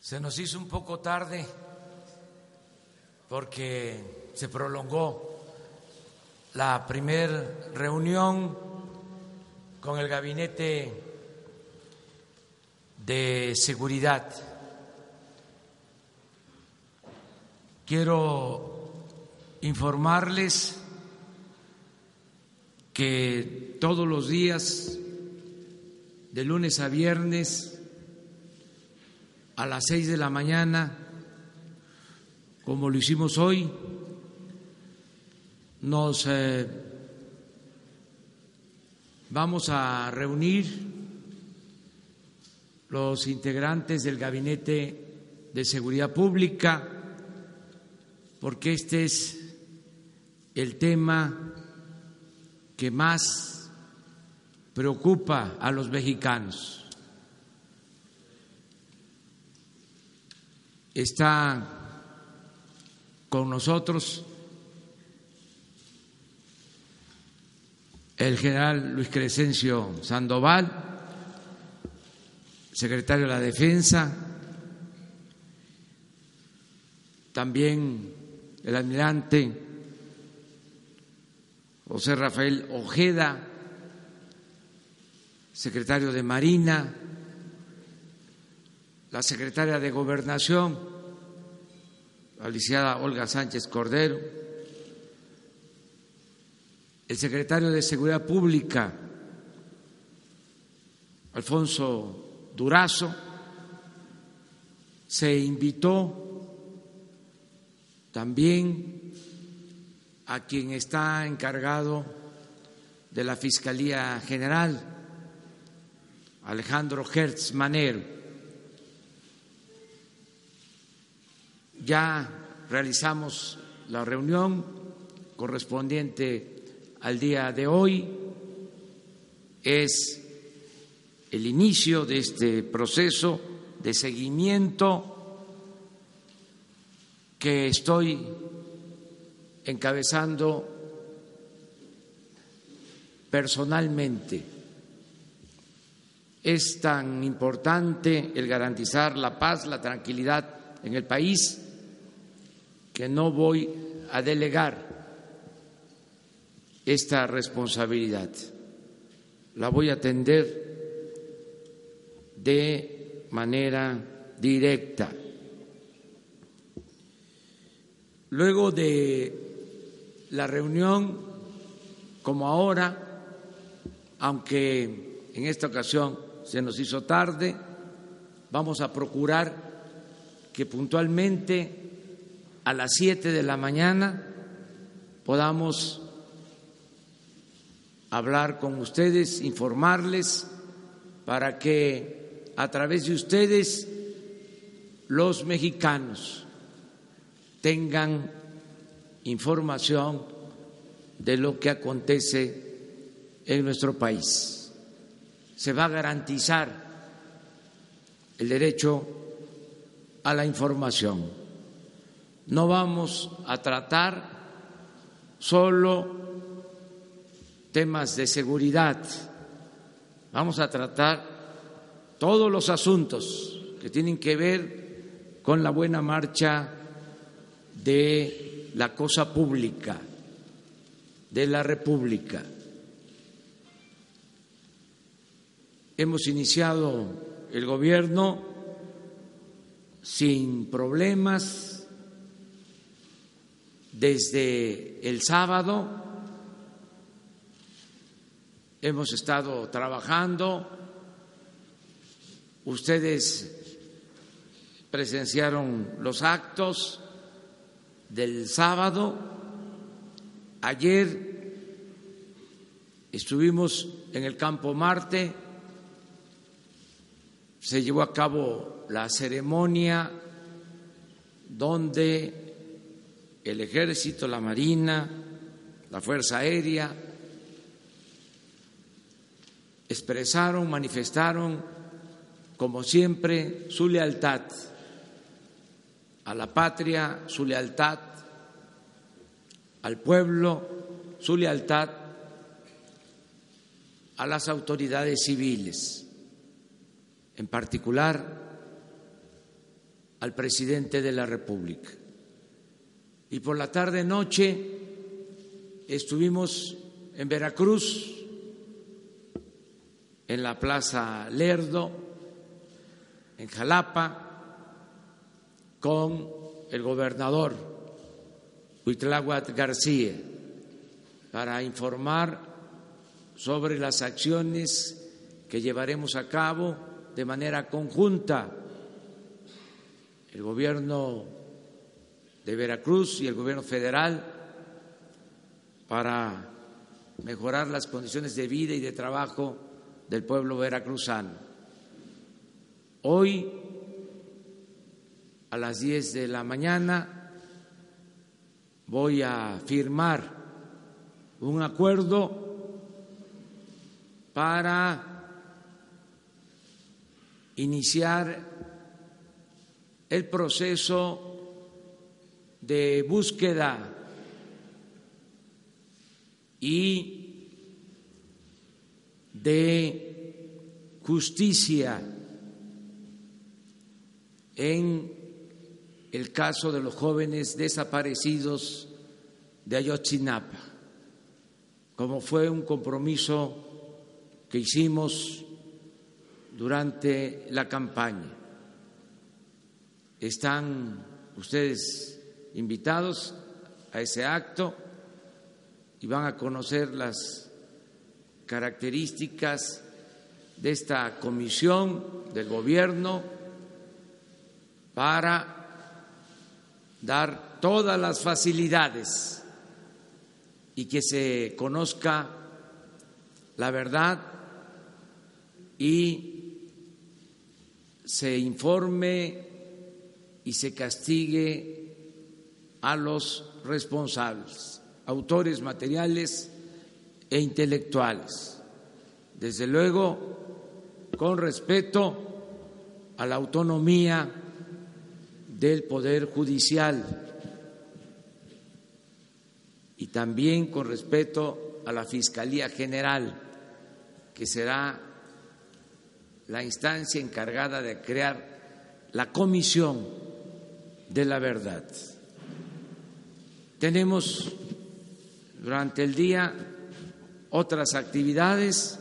Se nos hizo un poco tarde porque se prolongó la primer reunión con el gabinete de seguridad. Quiero informarles que todos los días, de lunes a viernes, a las seis de la mañana, como lo hicimos hoy, nos eh, vamos a reunir los integrantes del Gabinete de Seguridad Pública, porque este es el tema que más preocupa a los mexicanos. Está con nosotros el general Luis Crescencio Sandoval, secretario de la Defensa, también el almirante José Rafael Ojeda, secretario de Marina, la secretaria de Gobernación, la Olga Sánchez Cordero, el secretario de Seguridad Pública, Alfonso Durazo, se invitó también a quien está encargado de la Fiscalía General, Alejandro Hertz Manero. Ya realizamos la reunión correspondiente al día de hoy. Es el inicio de este proceso de seguimiento que estoy encabezando personalmente. Es tan importante el garantizar la paz, la tranquilidad en el país, que no voy a delegar esta responsabilidad. La voy a atender de manera directa. Luego de la reunión como ahora, aunque en esta ocasión se nos hizo tarde, vamos a procurar que puntualmente a las siete de la mañana podamos hablar con ustedes, informarles, para que a través de ustedes los mexicanos tengan información de lo que acontece en nuestro país. Se va a garantizar el derecho a la información. No vamos a tratar solo temas de seguridad, vamos a tratar todos los asuntos que tienen que ver con la buena marcha de la cosa pública de la República. Hemos iniciado el gobierno sin problemas desde el sábado. Hemos estado trabajando. Ustedes presenciaron los actos del sábado. Ayer estuvimos en el campo Marte, se llevó a cabo la ceremonia donde el ejército, la marina, la Fuerza Aérea expresaron, manifestaron, como siempre, su lealtad a la patria, su lealtad al pueblo, su lealtad a las autoridades civiles, en particular al presidente de la República. Y por la tarde noche estuvimos en Veracruz, en la Plaza Lerdo, en Jalapa, con el gobernador Huitláhuac García para informar sobre las acciones que llevaremos a cabo de manera conjunta el gobierno de Veracruz y el gobierno federal para mejorar las condiciones de vida y de trabajo del pueblo veracruzano. Hoy, a las 10 de la mañana, voy a firmar un acuerdo para iniciar el proceso de búsqueda y de justicia en el caso de los jóvenes desaparecidos de Ayotzinapa, como fue un compromiso que hicimos durante la campaña. Están ustedes invitados a ese acto y van a conocer las características de esta comisión del gobierno para dar todas las facilidades y que se conozca la verdad y se informe y se castigue a los responsables autores materiales e intelectuales. Desde luego, con respeto a la autonomía del Poder Judicial y también con respeto a la Fiscalía General, que será la instancia encargada de crear la Comisión de la Verdad. Tenemos durante el día otras actividades.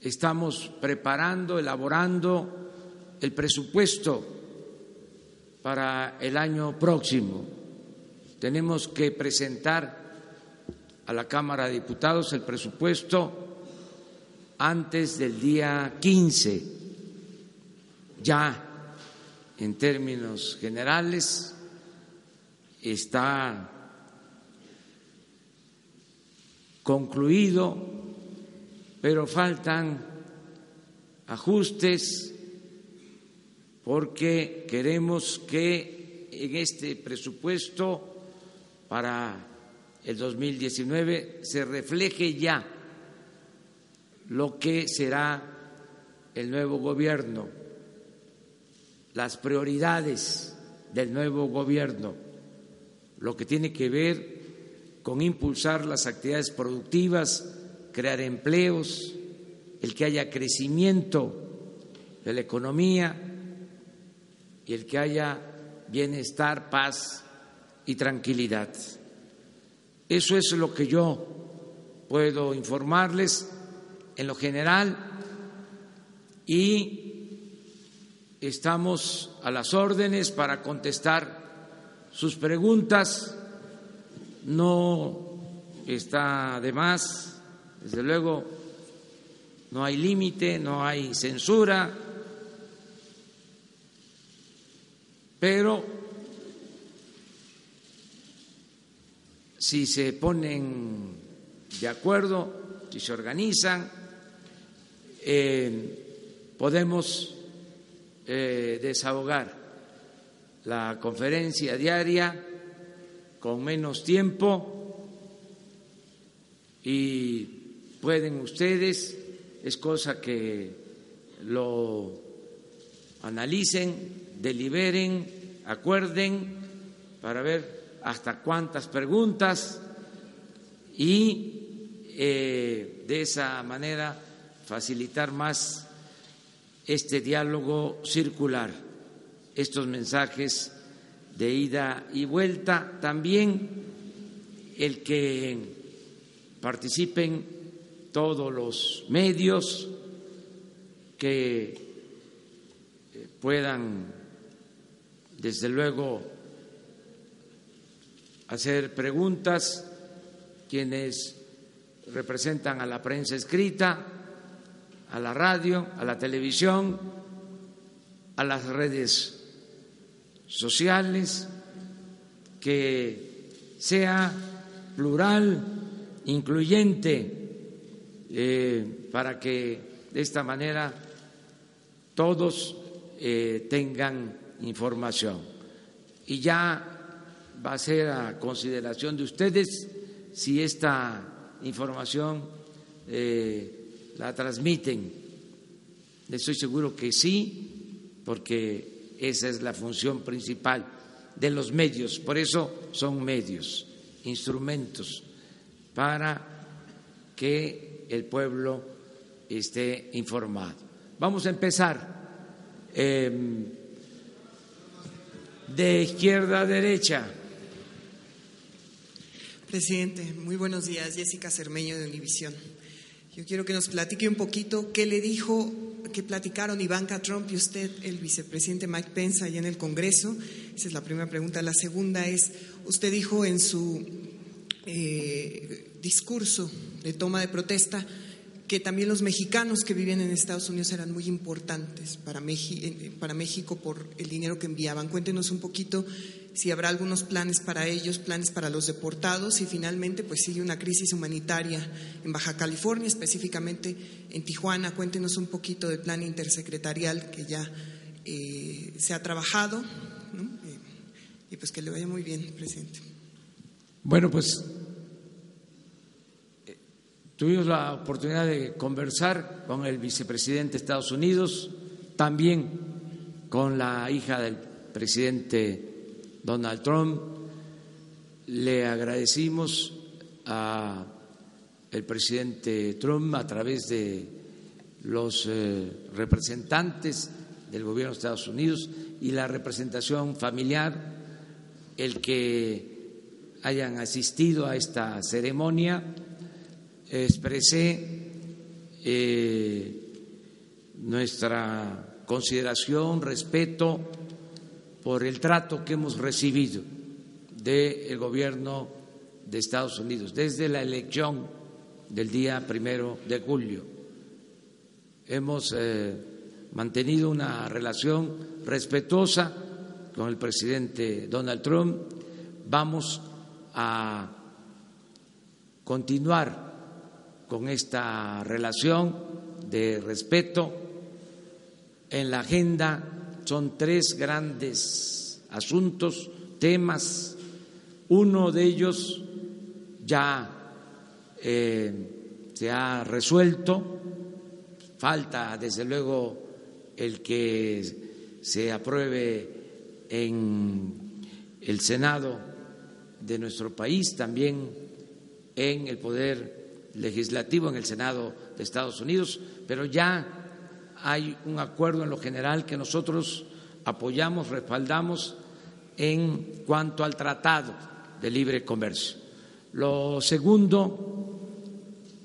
Estamos preparando, elaborando el presupuesto para el año próximo. Tenemos que presentar a la Cámara de Diputados el presupuesto antes del día 15. Ya en términos generales está concluido, pero faltan ajustes porque queremos que en este presupuesto para el 2019 se refleje ya lo que será el nuevo gobierno, las prioridades del nuevo gobierno, lo que tiene que ver con impulsar las actividades productivas, crear empleos, el que haya crecimiento de la economía y el que haya bienestar, paz y tranquilidad. Eso es lo que yo puedo informarles en lo general y estamos a las órdenes para contestar sus preguntas no está de más, desde luego no hay límite, no hay censura, pero si se ponen de acuerdo, si se organizan, eh, podemos eh, desahogar la conferencia diaria con menos tiempo y pueden ustedes, es cosa que lo analicen, deliberen, acuerden para ver hasta cuántas preguntas y eh, de esa manera facilitar más este diálogo circular, estos mensajes de ida y vuelta, también el que participen todos los medios que eh, puedan, desde luego, hacer preguntas, quienes representan a la prensa escrita, a la radio, a la televisión, a las redes sociales, que sea plural, incluyente, eh, para que de esta manera todos eh, tengan información. Y ya va a ser a consideración de ustedes si esta información eh, la transmiten. Estoy seguro que sí, porque esa es la función principal de los medios. Por eso son medios, instrumentos para que el pueblo esté informado. Vamos a empezar em, de izquierda a derecha. Presidente, muy buenos días. Jessica Cermeño de Univisión. Yo quiero que nos platique un poquito qué le dijo, qué platicaron Ivanka Trump y usted, el vicepresidente Mike Pence, allá en el Congreso. Esa es la primera pregunta. La segunda es, usted dijo en su eh, discurso de toma de protesta que también los mexicanos que vivían en Estados Unidos eran muy importantes para, para México por el dinero que enviaban. Cuéntenos un poquito si habrá algunos planes para ellos, planes para los deportados y finalmente pues sigue una crisis humanitaria en Baja California, específicamente en Tijuana. Cuéntenos un poquito del plan intersecretarial que ya eh, se ha trabajado eh, y pues que le vaya muy bien, presidente. Bueno, pues tuvimos la oportunidad de conversar con el vicepresidente de Estados Unidos, también con la hija del presidente Donald Trump. Le agradecimos a el presidente Trump a través de los eh, representantes del gobierno de Estados Unidos y la representación familiar el que hayan asistido a esta ceremonia. Expresé eh, nuestra consideración, respeto por el trato que hemos recibido del gobierno de Estados Unidos desde la elección del día primero de julio. Hemos eh, mantenido una relación respetuosa con el presidente Donald Trump. Vamos a continuar con esta relación de respeto en la agenda son tres grandes asuntos, temas. Uno de ellos ya eh, se ha resuelto, falta desde luego el que se apruebe en el Senado de nuestro país, también en el Poder Legislativo, en el Senado de Estados Unidos, pero ya hay un acuerdo en lo general que nosotros apoyamos, respaldamos en cuanto al tratado de libre comercio. Lo segundo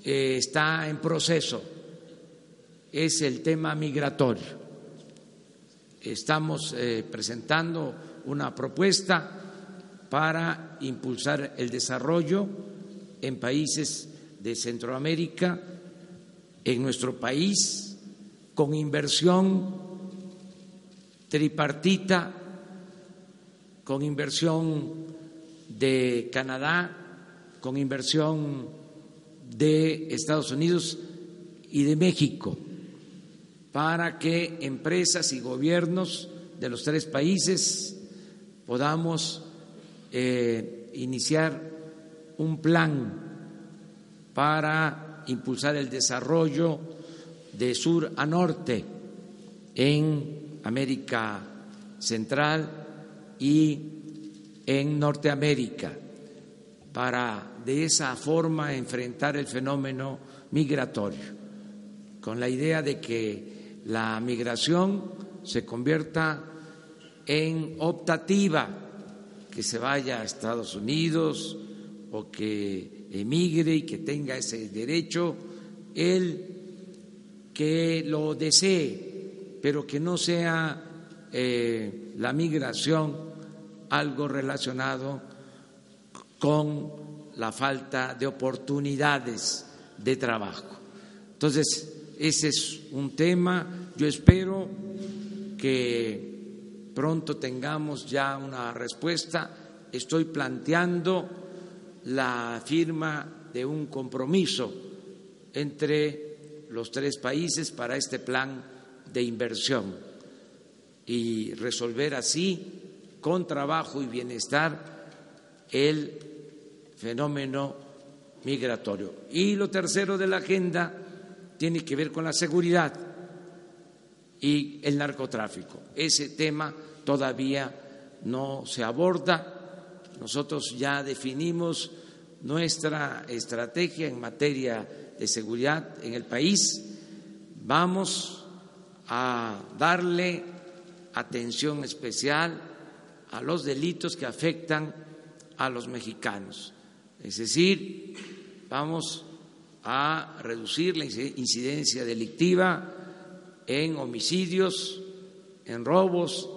eh, está en proceso, es el tema migratorio. Estamos eh, presentando una propuesta para impulsar el desarrollo en países de Centroamérica, en nuestro país, con inversión tripartita, con inversión de Canadá, con inversión de Estados Unidos y de México, para que empresas y gobiernos de los tres países podamos eh, iniciar un plan para impulsar el desarrollo de sur a norte en América Central y en Norteamérica. para de esa forma enfrentar el fenómeno migratorio, con la idea de que la migración se convierta en optativa, que se vaya a Estados Unidos o que emigre y que tenga ese derecho, el que lo desee, pero que no sea eh, la migración algo relacionado con la falta de oportunidades de trabajo. Entonces, ese es un tema. Yo espero que pronto tengamos ya una respuesta. Estoy planteando la firma de un compromiso entre los tres países para este plan de inversión y resolver así, con trabajo y bienestar, el fenómeno migratorio. Y lo tercero de la agenda tiene que ver con la seguridad y el narcotráfico. Ese tema todavía no se aborda. Nosotros ya definimos nuestra estrategia en materia de seguridad en el país. Vamos a darle atención especial a los delitos que afectan a los mexicanos. Es decir, vamos a reducir la incidencia delictiva en homicidios, en robos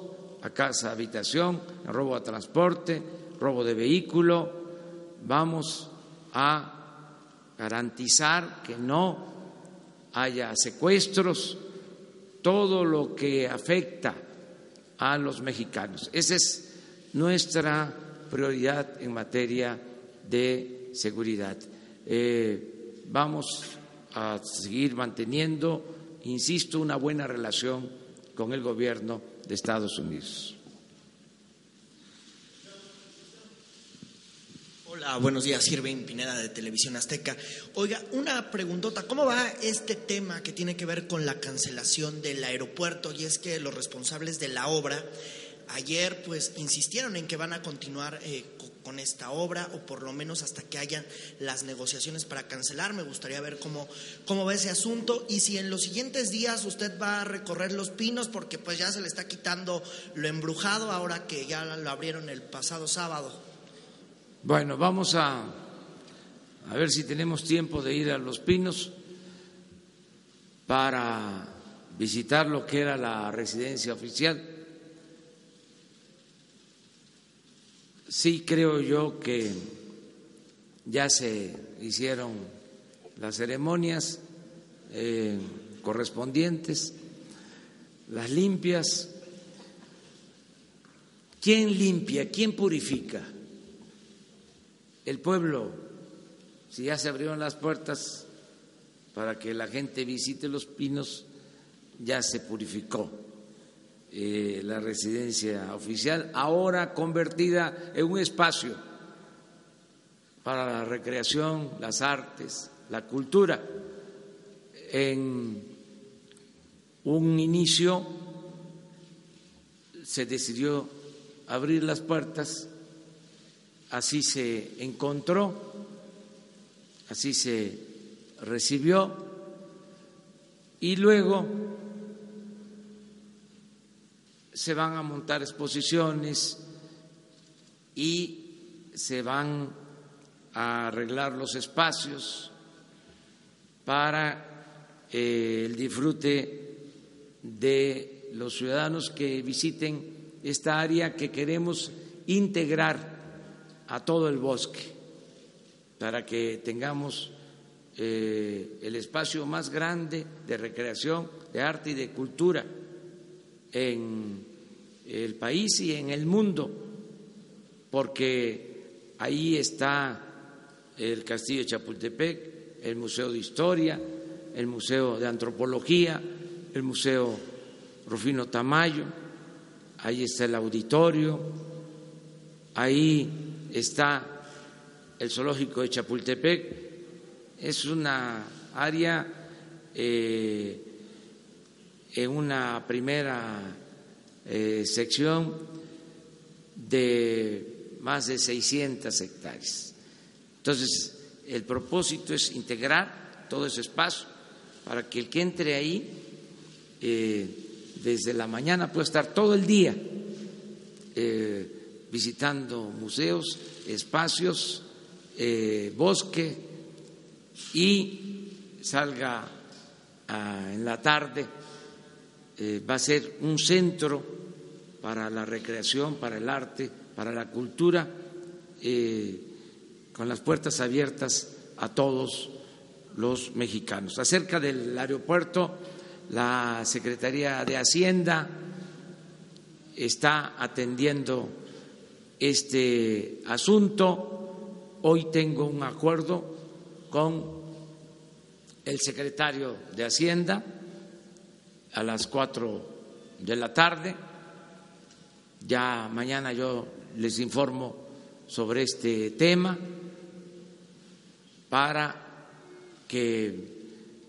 a casa, habitación, en robo a transporte, robo de vehículo. Vamos a garantizar que no haya secuestros, todo lo que afecta a los mexicanos. Esa es nuestra prioridad en materia de seguridad. Eh, vamos a seguir manteniendo, insisto, una buena relación con el gobierno de Estados Unidos. Buenos días, Sirven Pineda de Televisión Azteca. Oiga, una preguntota, ¿cómo va este tema que tiene que ver con la cancelación del aeropuerto? Y es que los responsables de la obra ayer pues insistieron en que van a continuar eh, con esta obra o por lo menos hasta que hayan las negociaciones para cancelar. Me gustaría ver cómo, cómo va ese asunto y si en los siguientes días usted va a recorrer los pinos porque pues ya se le está quitando lo embrujado ahora que ya lo abrieron el pasado sábado. Bueno, vamos a, a ver si tenemos tiempo de ir a los pinos para visitar lo que era la residencia oficial Sí creo yo que ya se hicieron las ceremonias eh, correspondientes, las limpias. ¿Quién limpia? ¿Quién purifica? El pueblo, si ya se abrieron las puertas para que la gente visite los pinos, ya se purificó eh, la residencia oficial, ahora convertida en un espacio para la recreación, las artes, la cultura. En un inicio se decidió abrir las puertas, así se encontró, así se recibió. Y luego se van a montar exposiciones y se van a arreglar los espacios para eh, el disfrute de los ciudadanos que visiten esta área que queremos integrar a todo el bosque para que tengamos eh, el espacio más grande de recreación, de arte y de cultura en el país y en el mundo, porque ahí está el Castillo de Chapultepec, el Museo de Historia, el Museo de Antropología, el Museo Rufino Tamayo, ahí está el auditorio, ahí está el Zoológico de Chapultepec, es una área eh, en una primera eh, sección de más de 600 hectáreas. Entonces, el propósito es integrar todo ese espacio para que el que entre ahí eh, desde la mañana pueda estar todo el día eh, visitando museos, espacios, eh, bosque y salga en la tarde. va a ser un centro para la recreación, para el arte, para la cultura, con las puertas abiertas a todos los mexicanos. Acerca del aeropuerto, la Secretaría de Hacienda está atendiendo este asunto. Hoy tengo un acuerdo con el secretario de Hacienda a las cuatro de la tarde. Ya mañana yo les informo sobre este tema para que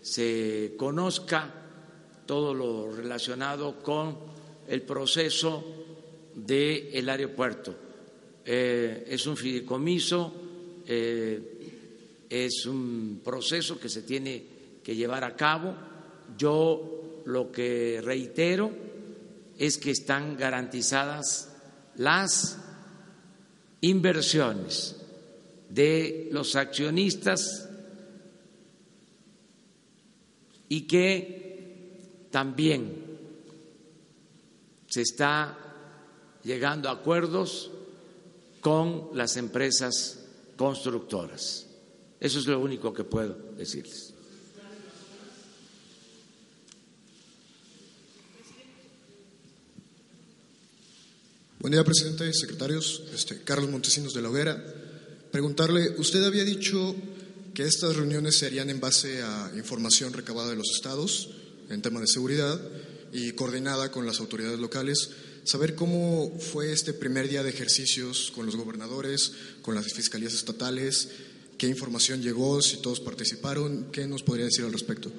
se conozca todo lo relacionado con el proceso del aeropuerto. Eh, es un fideicomiso, eh, es un proceso que se tiene que llevar a cabo. Yo lo que reitero es que están garantizadas las inversiones de los accionistas y que también se está llegando a acuerdos con las empresas constructoras. Eso es lo único que puedo decirles. Buen día, presidente secretarios. Este, Carlos Montesinos de la Hoguera. Preguntarle, usted había dicho que estas reuniones se harían en base a información recabada de los estados en tema de seguridad y coordinada con las autoridades locales. Saber cómo fue este primer día de ejercicios con los gobernadores, con las fiscalías estatales, qué información llegó, si todos participaron, ¿qué nos podría decir al respecto?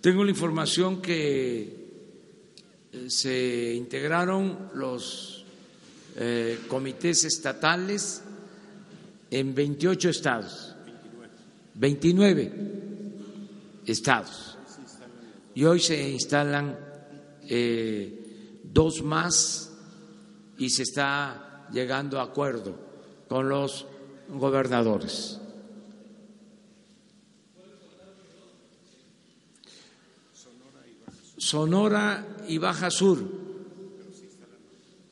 Tengo la información que eh, se integraron los eh, comités estatales en 28 estados 29 estados. Y hoy se instalan eh, dos más y se está llegando a acuerdo con los gobernadores. Sonora y Baja Sur,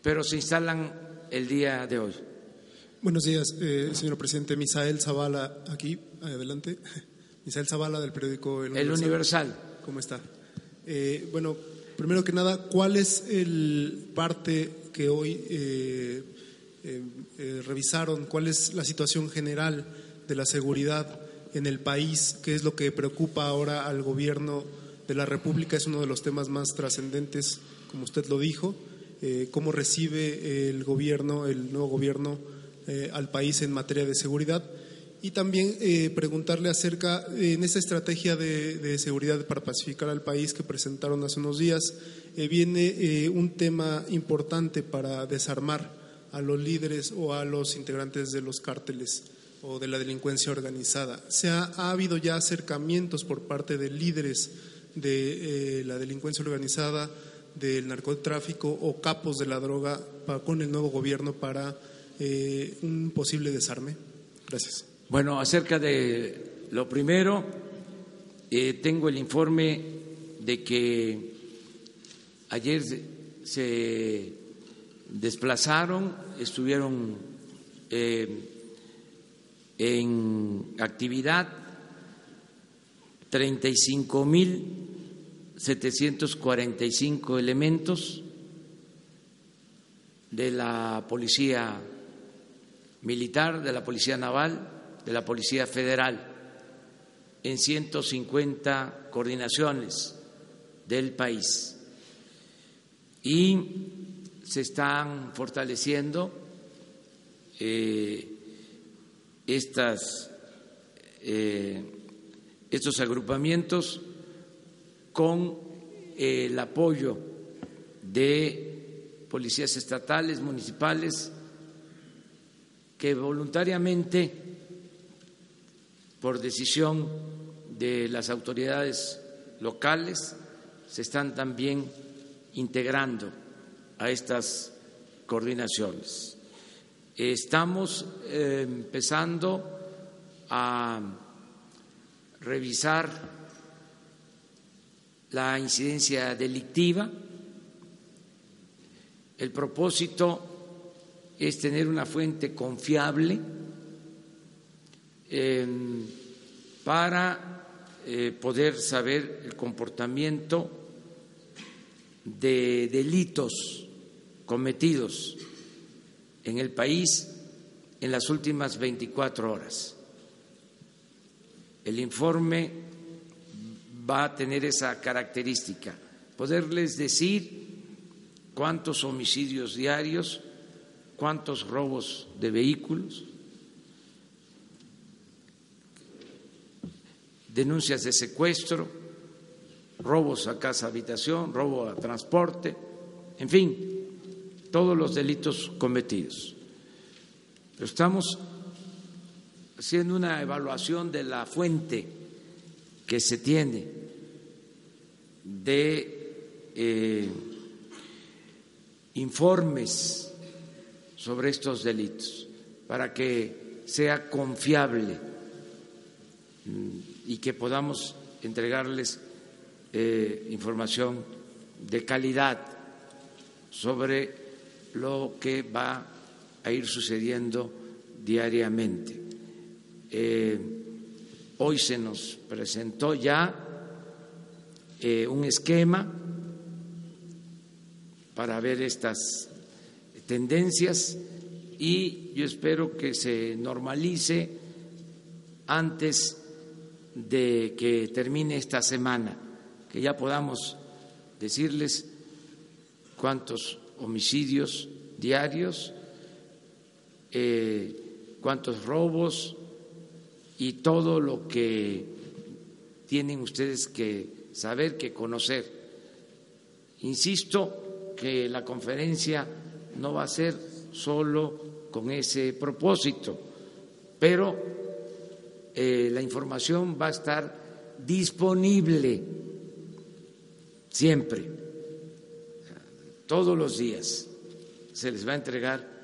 pero se instalan el día de hoy. Buenos días, eh, señor presidente. Misael Zavala, aquí, adelante. Misael Zavala del periódico El Universal. El Universal. ¿Cómo está? Eh, bueno, primero que nada, ¿cuál es el parte que hoy eh, revisaron? ¿Cuál es la situación general de la seguridad en el país? ¿Qué es lo que preocupa ahora al gobierno de la República? Es uno de los temas más trascendentes, como usted lo dijo. ¿Cómo recibe el gobierno, el nuevo gobierno? Eh, al país en materia de seguridad y también eh, preguntarle acerca en esa estrategia de, seguridad para pacificar al país que presentaron hace unos días eh, viene un tema importante para desarmar a los líderes o a los integrantes de los cárteles o de la delincuencia organizada. Se ha, ha habido ya acercamientos por parte de líderes de la delincuencia organizada, del narcotráfico o capos de la droga con el nuevo gobierno para eh, un posible desarme? Gracias. Bueno, acerca de lo primero, eh, tengo el informe de que ayer se desplazaron, estuvieron eh, en actividad 35 mil 745 elementos de la policía militar, de la Policía Naval, de la Policía Federal, en 150 coordinaciones del país. Y se están fortaleciendo eh, estas, eh, estos agrupamientos con el apoyo de policías estatales, municipales, que voluntariamente por decisión de las autoridades locales, se están también integrando a estas coordinaciones. Estamos eh, empezando a revisar la incidencia delictiva. El propósito es tener una fuente confiable para eh, poder saber el comportamiento de delitos cometidos en el país en las últimas 24 horas. El informe va a tener esa característica, poderles decir cuántos homicidios diarios, cuántos robos de vehículos, denuncias de secuestro, robos a casa habitación, robo a transporte, en fin, todos los delitos cometidos. Estamos haciendo una evaluación de la fuente que se tiene de eh, informes sobre estos delitos para que sea confiable mm, y que podamos entregarles eh, información de calidad sobre lo que va a ir sucediendo diariamente. Eh, hoy se nos presentó ya eh, un esquema para ver estas tendencias y yo espero que se normalice antes de que termine esta semana, que ya podamos decirles cuántos homicidios diarios, eh, cuántos robos, y todo lo que tienen ustedes que saber, que conocer. Insisto que la conferencia no va a ser solo con ese propósito, pero eh, la información va a estar disponible siempre, todos los días se les va a entregar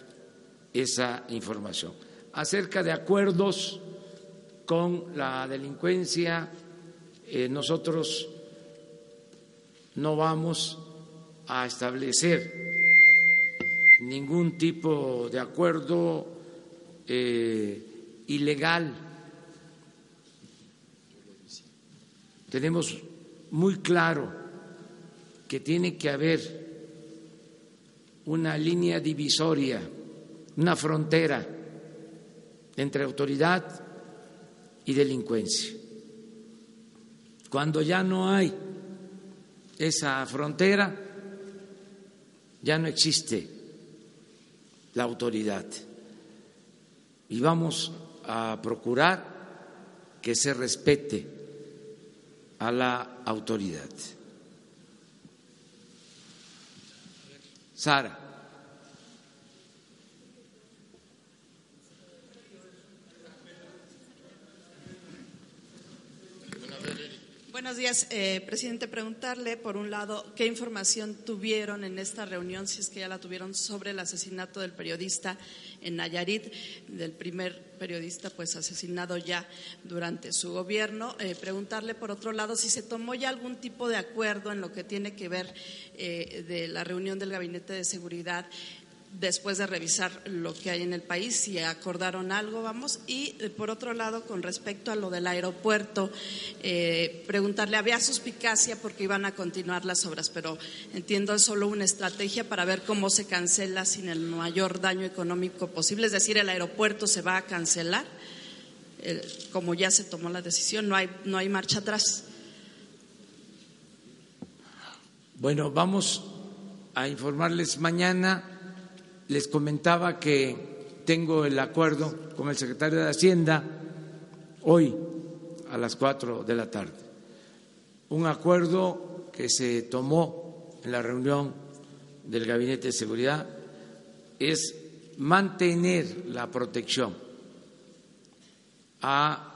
esa información. Acerca de acuerdos con la delincuencia, eh, nosotros no vamos a establecer ningún tipo de acuerdo eh, ilegal. Tenemos muy claro que tiene que haber una línea divisoria, una frontera entre autoridad y delincuencia. Cuando ya no hay esa frontera, ya no existe la autoridad. Y vamos a procurar que se respete a la autoridad. Sara. Buenos días, eh, presidente. Preguntarle, por un lado, qué información tuvieron en esta reunión, si es que ya la tuvieron, sobre el asesinato del periodista en Nayarit, del primer periodista pues asesinado ya durante su gobierno. Eh, preguntarle, por otro lado, si se tomó ya algún tipo de acuerdo en lo que tiene que ver eh, de la reunión del Gabinete de Seguridad después de revisar lo que hay en el país, si acordaron algo, vamos. Y eh, por otro lado, con respecto a lo del aeropuerto, eh, preguntarle, había suspicacia porque iban a continuar las obras, pero entiendo es solo una estrategia para ver cómo se cancela sin el mayor daño económico posible, es decir, el aeropuerto se va a cancelar, como ya se tomó la decisión, no hay, no hay marcha atrás. Bueno, vamos a informarles mañana les comentaba que tengo el acuerdo con el secretario de Hacienda hoy a las cuatro de la tarde. Un acuerdo que se tomó en la reunión del Gabinete de Seguridad es mantener la protección a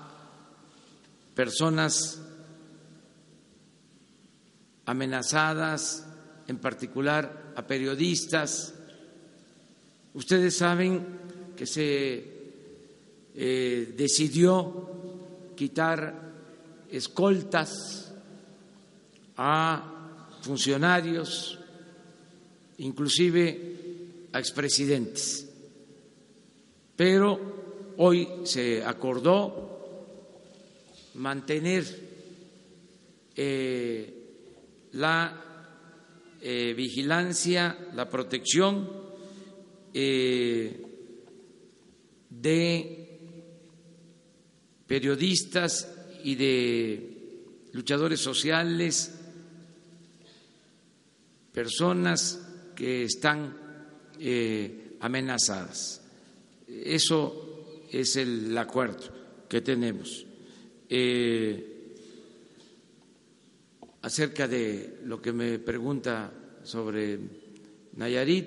personas amenazadas, en particular a periodistas. Ustedes saben que se eh, decidió quitar escoltas a funcionarios, inclusive a expresidentes. Pero hoy se acordó mantener eh, la eh, vigilancia, la protección eh, de periodistas y de luchadores sociales, personas que están amenazadas. Eso es el acuerdo que tenemos. Eh, acerca de lo que me pregunta sobre Nayarit,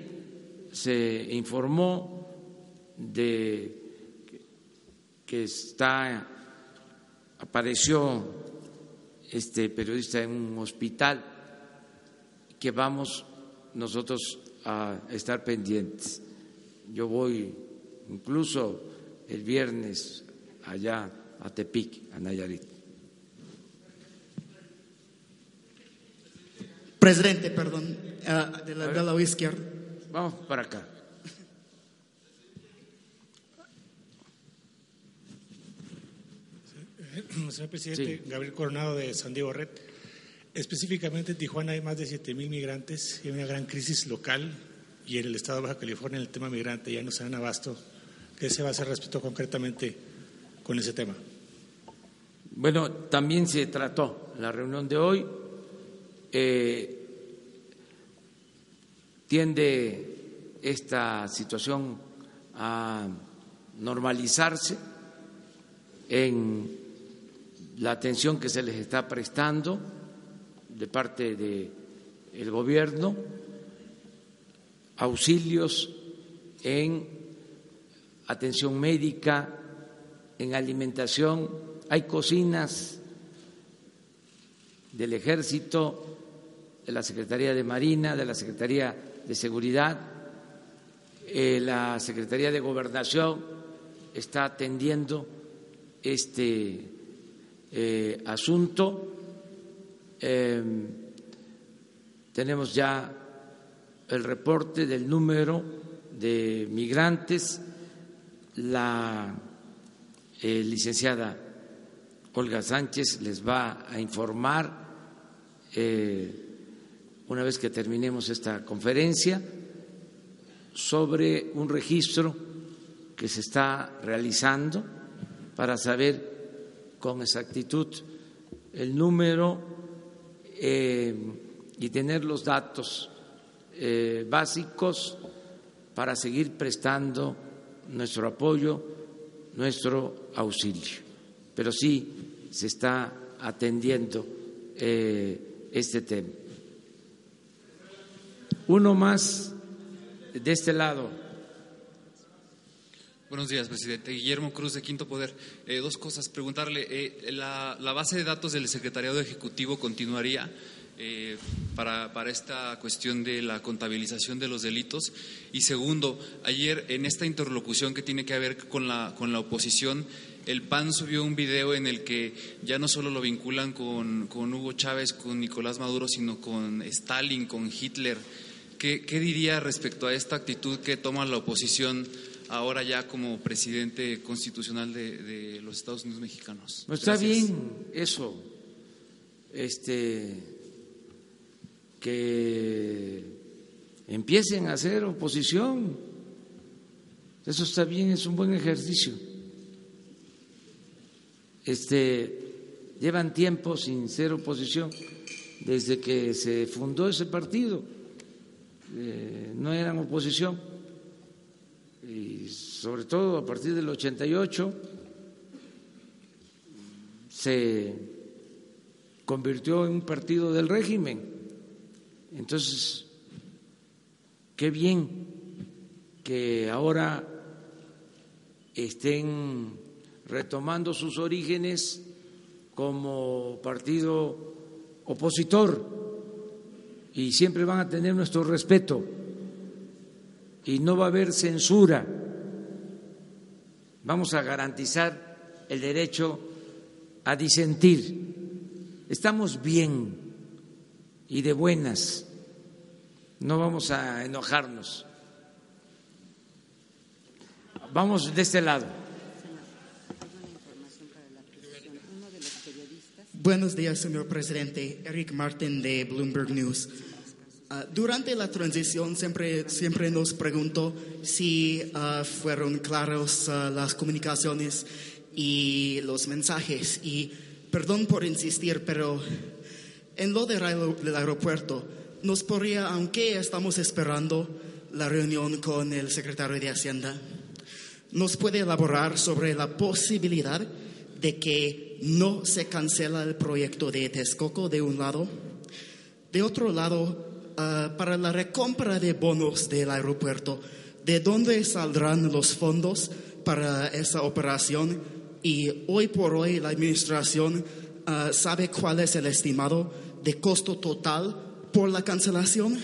se informó de que está apareció este periodista en un hospital que vamos nosotros a estar pendientes. Yo voy incluso el viernes allá a Tepic, a Nayarit. Presidente, perdón, uh, de la, de la izquierda. Vamos para acá. Señor presidente, sí. Gabriel Coronado de San Diego Red. Específicamente en Tijuana hay más de 7 mil migrantes y hay una gran crisis local y en el estado de Baja California el tema migrante ya no se dan abasto. ¿Qué se va a hacer respecto concretamente con ese tema? Bueno, también se trató la reunión de hoy. Eh, tiende esta situación a normalizarse en la atención que se les está prestando de parte del gobierno, auxilios en atención médica, en alimentación, hay cocinas del ejército, de la Secretaría de Marina, de la Secretaría de Seguridad, eh, la Secretaría de Gobernación está atendiendo este eh, asunto. Eh, tenemos ya el reporte del número de migrantes. La eh, licenciada Olga Sánchez les va a informar una vez que terminemos esta conferencia sobre un registro que se está realizando para saber con exactitud el número eh, y tener los datos eh, básicos para seguir prestando nuestro apoyo, nuestro auxilio. Pero sí se está atendiendo eh, este tema. Uno más de este lado. Buenos días, presidente. Guillermo Cruz de Quinto Poder. Eh, dos cosas. Preguntarle, eh, la, base de datos del Secretariado Ejecutivo continuaría eh, para, para, esta cuestión de la contabilización de los delitos. Y segundo, ayer en esta interlocución que tiene que ver con la, con la oposición, el PAN subió un video en el que ya no solo lo vinculan con, con Hugo Chávez, con Nicolás Maduro, sino con Stalin, con Hitler. ¿Qué, ¿Qué, diría respecto a esta actitud que toma la oposición ahora ya como presidente constitucional de, de los Estados Unidos mexicanos? No está Gracias. bien eso, este, que empiecen a hacer oposición. Eso está bien, es un buen ejercicio. Este, llevan tiempo sin ser oposición desde que se fundó ese partido eh, no eran oposición y sobre todo a partir del 88 se convirtió en un partido del régimen. Entonces, qué bien que ahora estén retomando sus orígenes como partido opositor y siempre van a tener nuestro respeto y no va a haber censura. Vamos a garantizar el derecho a disentir. Estamos bien y de buenas. No vamos a enojarnos. Vamos de este lado. Buenos días, señor presidente. Eric Martin de Bloomberg News. Uh, durante la transición siempre, siempre nos preguntó si uh, fueron claros uh, las comunicaciones y los mensajes. Y perdón por insistir, pero en lo del aeropuerto, nos podría, aunque estamos esperando la reunión con el secretario de Hacienda, nos puede elaborar sobre la posibilidad de que no se cancela el proyecto de Texcoco de un lado. De otro lado, ah, para la recompra de bonos del aeropuerto, ¿de dónde saldrán los fondos para esa operación? Y hoy por hoy la Administración ah, sabe cuál es el estimado de costo total por la cancelación.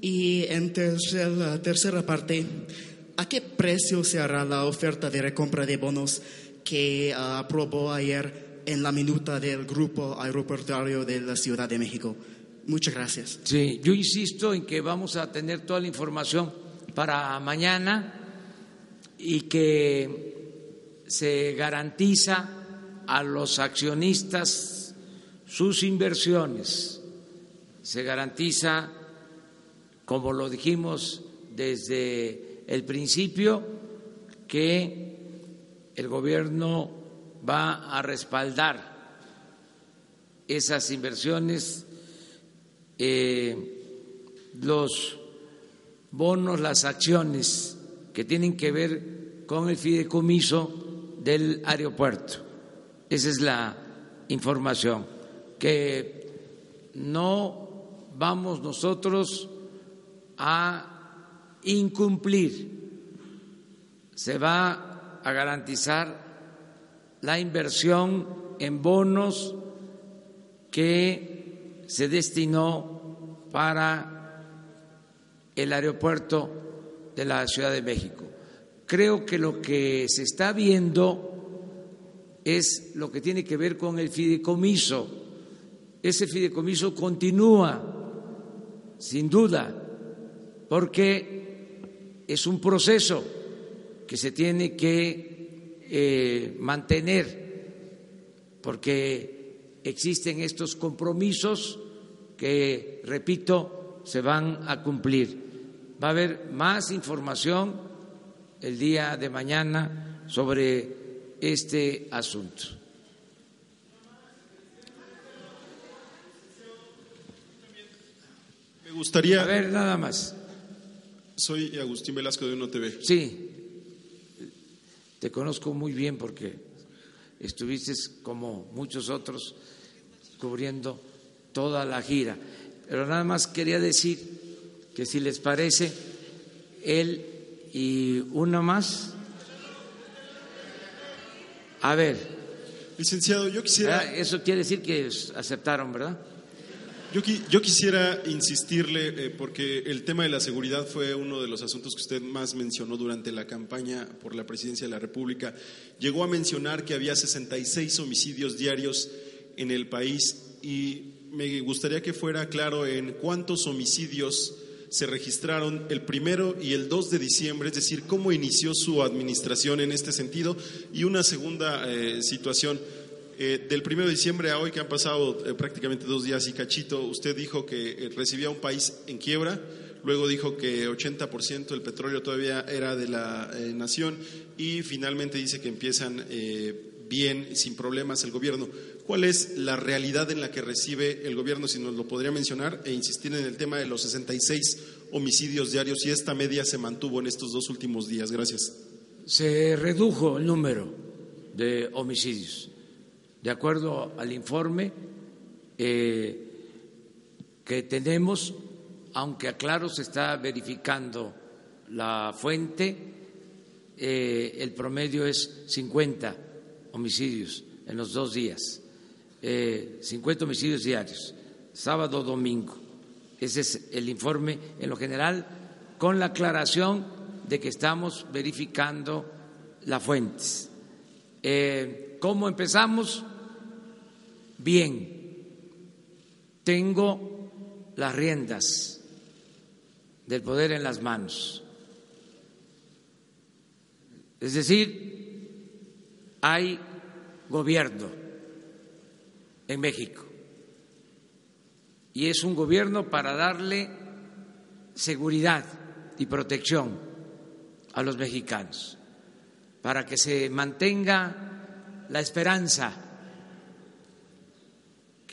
Y en tercera, tercera parte, ¿a qué precio se hará la oferta de recompra de bonos? Que ah, aprobó ayer en la minuta del Grupo Aeroportuario de la Ciudad de México. Muchas gracias. Sí, yo insisto en que vamos a tener toda la información para mañana y que se garantiza a los accionistas sus inversiones, se garantiza, como lo dijimos desde el principio, que el gobierno va a respaldar esas inversiones, eh, los bonos, las acciones que tienen que ver con el fideicomiso del aeropuerto. Esa es la información, que no vamos nosotros a incumplir, se va a garantizar la inversión en bonos que se destinó para el aeropuerto de la Ciudad de México. Creo que lo que se está viendo es lo que tiene que ver con el fideicomiso. Ese fideicomiso continúa, sin duda, porque es un proceso que se tiene que eh, mantener porque existen estos compromisos que, repito, se van a cumplir. Va a haber más información el día de mañana sobre este asunto. Me gustaría. A ver, nada más. Soy Agustín Velasco de Uno TV. Sí. Te conozco muy bien porque estuviste como muchos otros cubriendo toda la gira. Pero nada más quería decir que si les parece, él y uno más. A ver. Licenciado, yo quisiera. Ah, eso quiere decir que aceptaron, ¿verdad? Yo, quisiera insistirle, eh, porque el tema de la seguridad fue uno de los asuntos que usted más mencionó durante la campaña por la presidencia de la República. Llegó a mencionar que había 66 homicidios diarios en el país y me gustaría que fuera claro en cuántos homicidios se registraron el primero y el 2 de diciembre, es decir, cómo inició su administración en este sentido. Y una segunda eh, situación eh, del 1 de diciembre a hoy, que han pasado eh, prácticamente dos días y cachito, usted dijo que eh, recibía un país en quiebra, luego dijo que 80% del petróleo todavía era de la nación y finalmente dice que empiezan bien, sin problemas, el gobierno. ¿Cuál es la realidad en la que recibe el gobierno, si nos lo podría mencionar, e insistir en el tema de los 66 homicidios diarios y esta media se mantuvo en estos dos últimos días? Gracias. Se redujo el número de homicidios de acuerdo al informe eh, que tenemos, aunque aclaro se está verificando la fuente, eh, el promedio es 50 homicidios en los dos días. eh, 50 homicidios diarios, sábado, domingo. Ese es el informe en lo general, con la aclaración de que estamos verificando las fuentes. Eh, ¿Cómo empezamos? Bien. Tengo las riendas del poder en las manos. Es decir, hay gobierno en México y es un gobierno para darle seguridad y protección a los mexicanos, para que se mantenga la esperanza,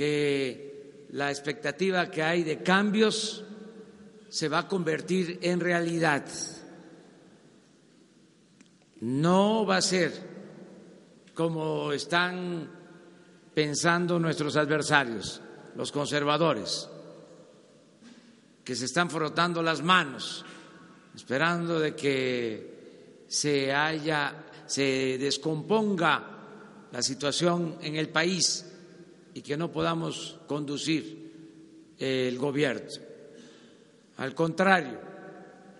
que la expectativa que hay de cambios se va a convertir en realidad. No va a ser como están pensando nuestros adversarios, los conservadores, que se están frotando las manos, esperando de que se haya, se descomponga la situación en el país y que no podamos conducir el gobierno. Al contrario,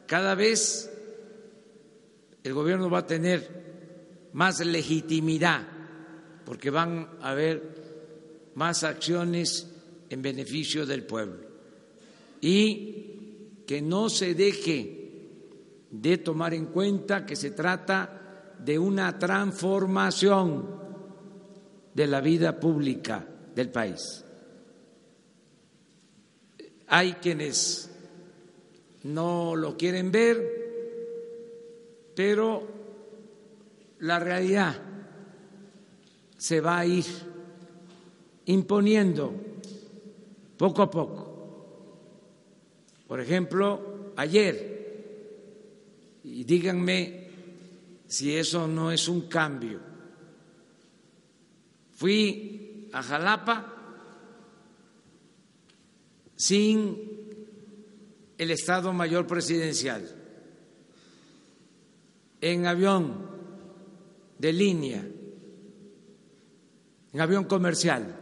cada vez el gobierno va a tener más legitimidad porque van a haber más acciones en beneficio del pueblo y que no se deje de tomar en cuenta que se trata de una transformación de la vida pública del país. Hay quienes no lo quieren ver, pero la realidad se va a ir imponiendo poco a poco. Por ejemplo, ayer, y díganme si eso no es un cambio, fui a Jalapa sin el Estado Mayor Presidencial, en avión de línea, en avión comercial.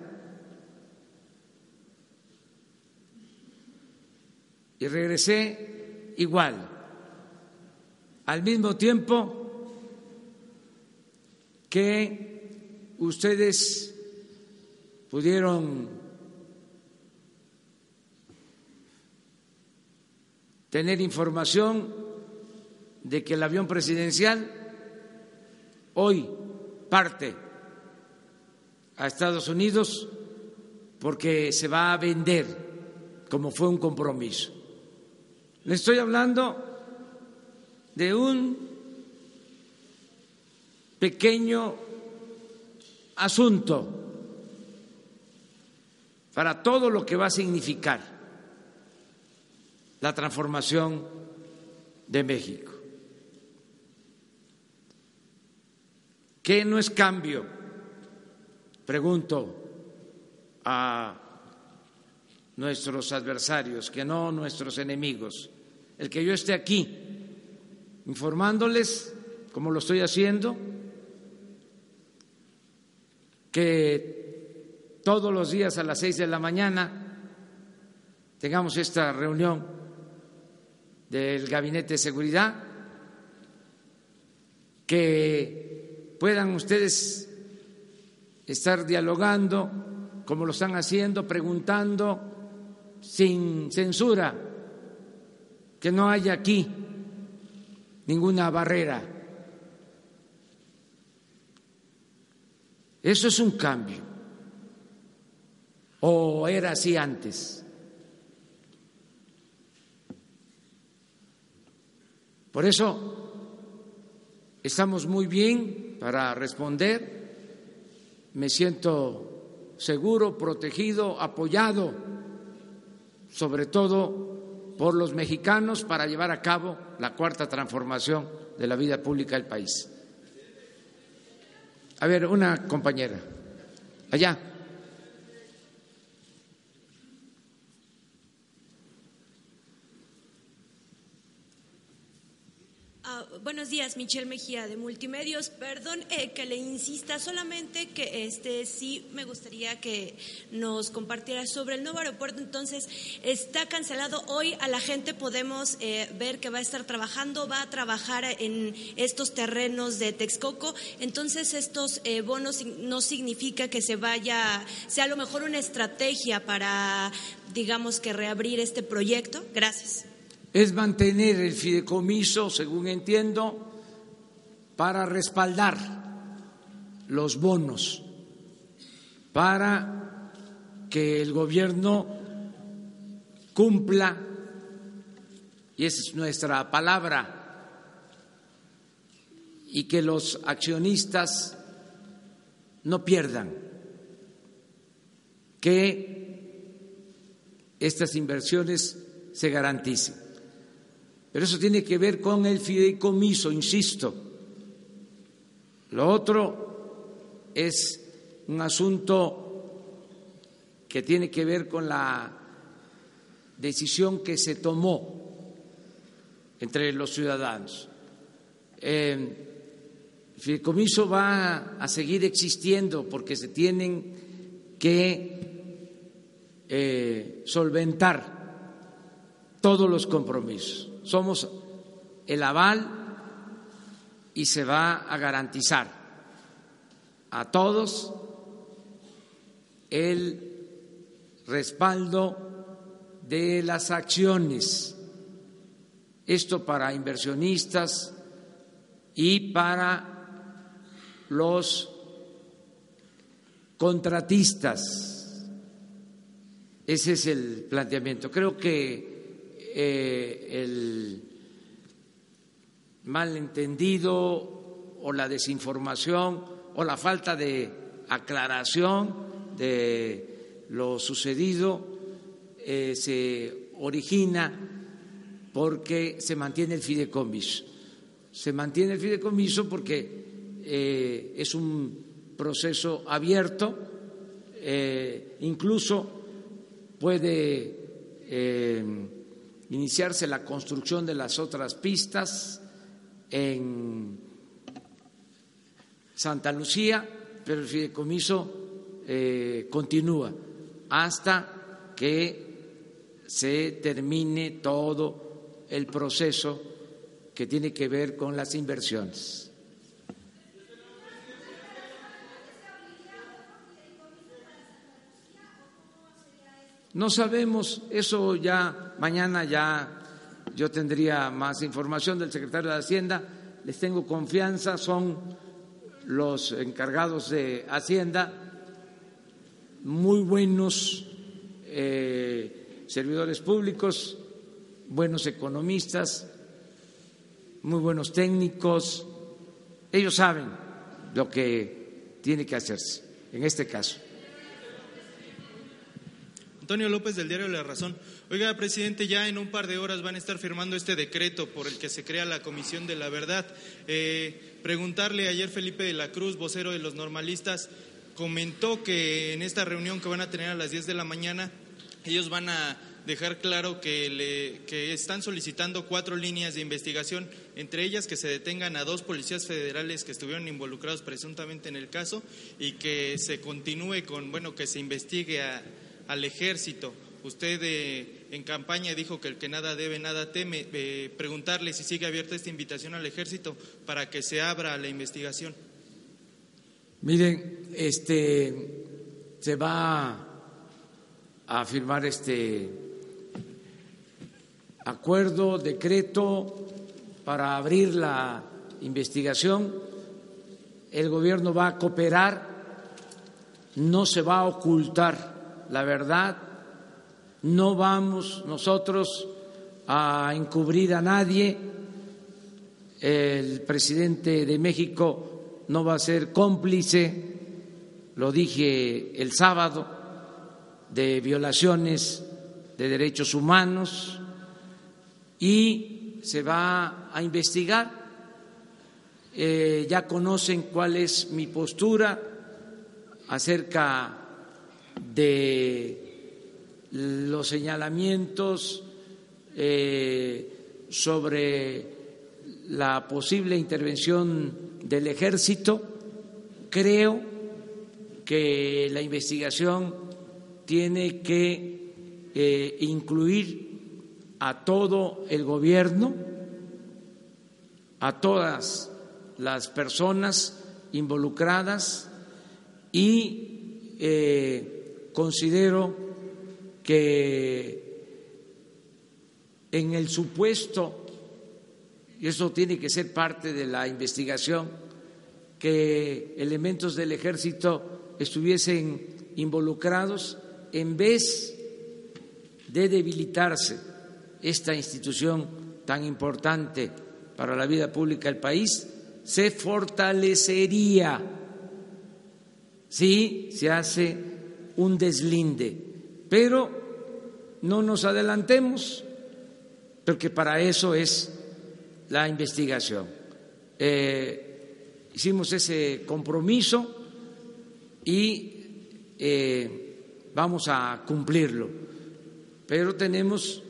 Y regresé igual. Al mismo tiempo que ustedes pudieron tener información de que el avión presidencial hoy parte a Estados Unidos porque se va a vender como fue un compromiso. Le estoy hablando de un pequeño asunto para todo lo que va a significar la transformación de México. ¿Qué no es cambio? Pregunto a nuestros adversarios, que no nuestros enemigos. El que yo esté aquí informándoles, como lo estoy haciendo, que todos los días a las seis de la mañana tengamos esta reunión del Gabinete de Seguridad, que puedan ustedes estar dialogando como lo están haciendo, preguntando sin censura, que no haya aquí ninguna barrera. Eso es un cambio. ¿O era así antes? Por eso estamos muy bien para responder. Me siento seguro, protegido, apoyado, sobre todo por los mexicanos, para llevar a cabo la cuarta transformación de la vida pública del país. A ver, una compañera, allá. Buenos días, Michelle Mejía de Multimedios. Perdón eh, que le insista, solamente que este sí me gustaría que nos compartiera sobre el nuevo aeropuerto. Entonces, está cancelado hoy. A la gente podemos eh, ver que va a estar trabajando, va a trabajar en estos terrenos de Texcoco. Entonces, estos eh, bonos no significa que se vaya, sea a lo mejor una estrategia para, digamos, que reabrir este proyecto. Gracias es mantener el fideicomiso, según entiendo, para respaldar los bonos, para que el gobierno cumpla, y esa es nuestra palabra, y que los accionistas no pierdan, que estas inversiones se garanticen. Pero eso tiene que ver con el fideicomiso, insisto. Lo otro es un asunto que tiene que ver con la decisión que se tomó entre los ciudadanos. el fideicomiso va a seguir existiendo porque se tienen que eh, solventar todos los compromisos somos el aval y se va a garantizar a todos el respaldo de las acciones. Esto para inversionistas y para los contratistas. Ese es el planteamiento. Creo que eh, el malentendido o la desinformación o la falta de aclaración de lo sucedido eh, se origina porque se mantiene el fideicomiso. Se mantiene el fideicomiso porque eh, es un proceso abierto, incluso puede iniciarse la construcción de las otras pistas en Santa Lucía, pero el fideicomiso eh, continúa hasta que se termine todo el proceso que tiene que ver con las inversiones. No sabemos, eso ya mañana ya yo tendría más información del secretario de Hacienda, les tengo confianza, son los encargados de Hacienda, muy buenos eh, servidores públicos, buenos economistas, muy buenos técnicos, ellos saben lo que tiene que hacerse en este caso. Antonio López del diario La Razón. Oiga, presidente, ya en un par de horas van a estar firmando este decreto por el que se crea la Comisión de la Verdad. Eh, preguntarle ayer Felipe de la Cruz, vocero de los normalistas, comentó que en esta reunión que van a tener a las 10 de la mañana, ellos van a dejar claro que, le, que están solicitando cuatro líneas de investigación, entre ellas que se detengan a dos policías federales que estuvieron involucrados presuntamente en el caso y que se continúe con, bueno, que se investigue a al ejército. Usted eh, en campaña dijo que el que nada debe, nada teme. Eh, preguntarle si sigue abierta esta invitación al ejército para que se abra la investigación. Miren, este se va a firmar este acuerdo, decreto para abrir la investigación. El gobierno va a cooperar, no se va a ocultar la verdad, no vamos nosotros a encubrir a nadie, el presidente de México no va a ser cómplice, lo dije el sábado, de violaciones de derechos humanos y se va a investigar. Eh, ya conocen cuál es mi postura acerca de los señalamientos eh, sobre la posible intervención del ejército. Creo que la investigación tiene que eh, incluir a todo el gobierno, a todas las personas involucradas y eh, considero que en el supuesto, y eso tiene que ser parte de la investigación, que elementos del ejército estuviesen involucrados, en vez de debilitarse esta institución tan importante para la vida pública del país, se fortalecería. Si se hace un deslinde. Pero no nos adelantemos, porque para eso es la investigación. Eh, hicimos ese compromiso y eh, vamos a cumplirlo, pero tenemos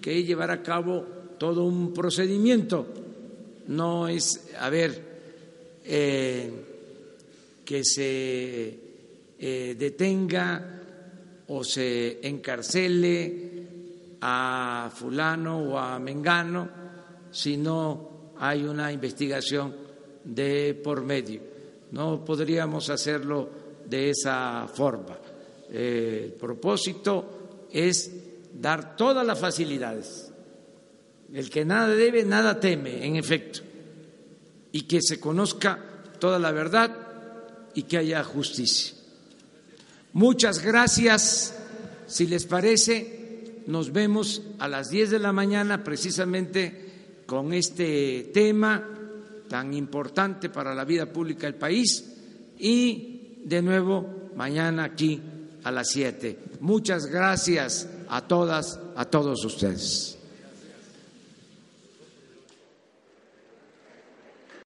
que llevar a cabo todo un procedimiento. No es, a ver, eh, que se eh, detenga o se encarcele a fulano o a mengano si no hay una investigación de por medio. No podríamos hacerlo de esa forma. el propósito es dar todas las facilidades. El que nada debe, nada teme, en efecto, y que se conozca toda la verdad y que haya justicia. Muchas gracias. Si les parece, nos vemos a las 10 de la mañana precisamente con este tema tan importante para la vida pública del país y de nuevo mañana aquí a las 7. Muchas gracias a todas, a todos ustedes.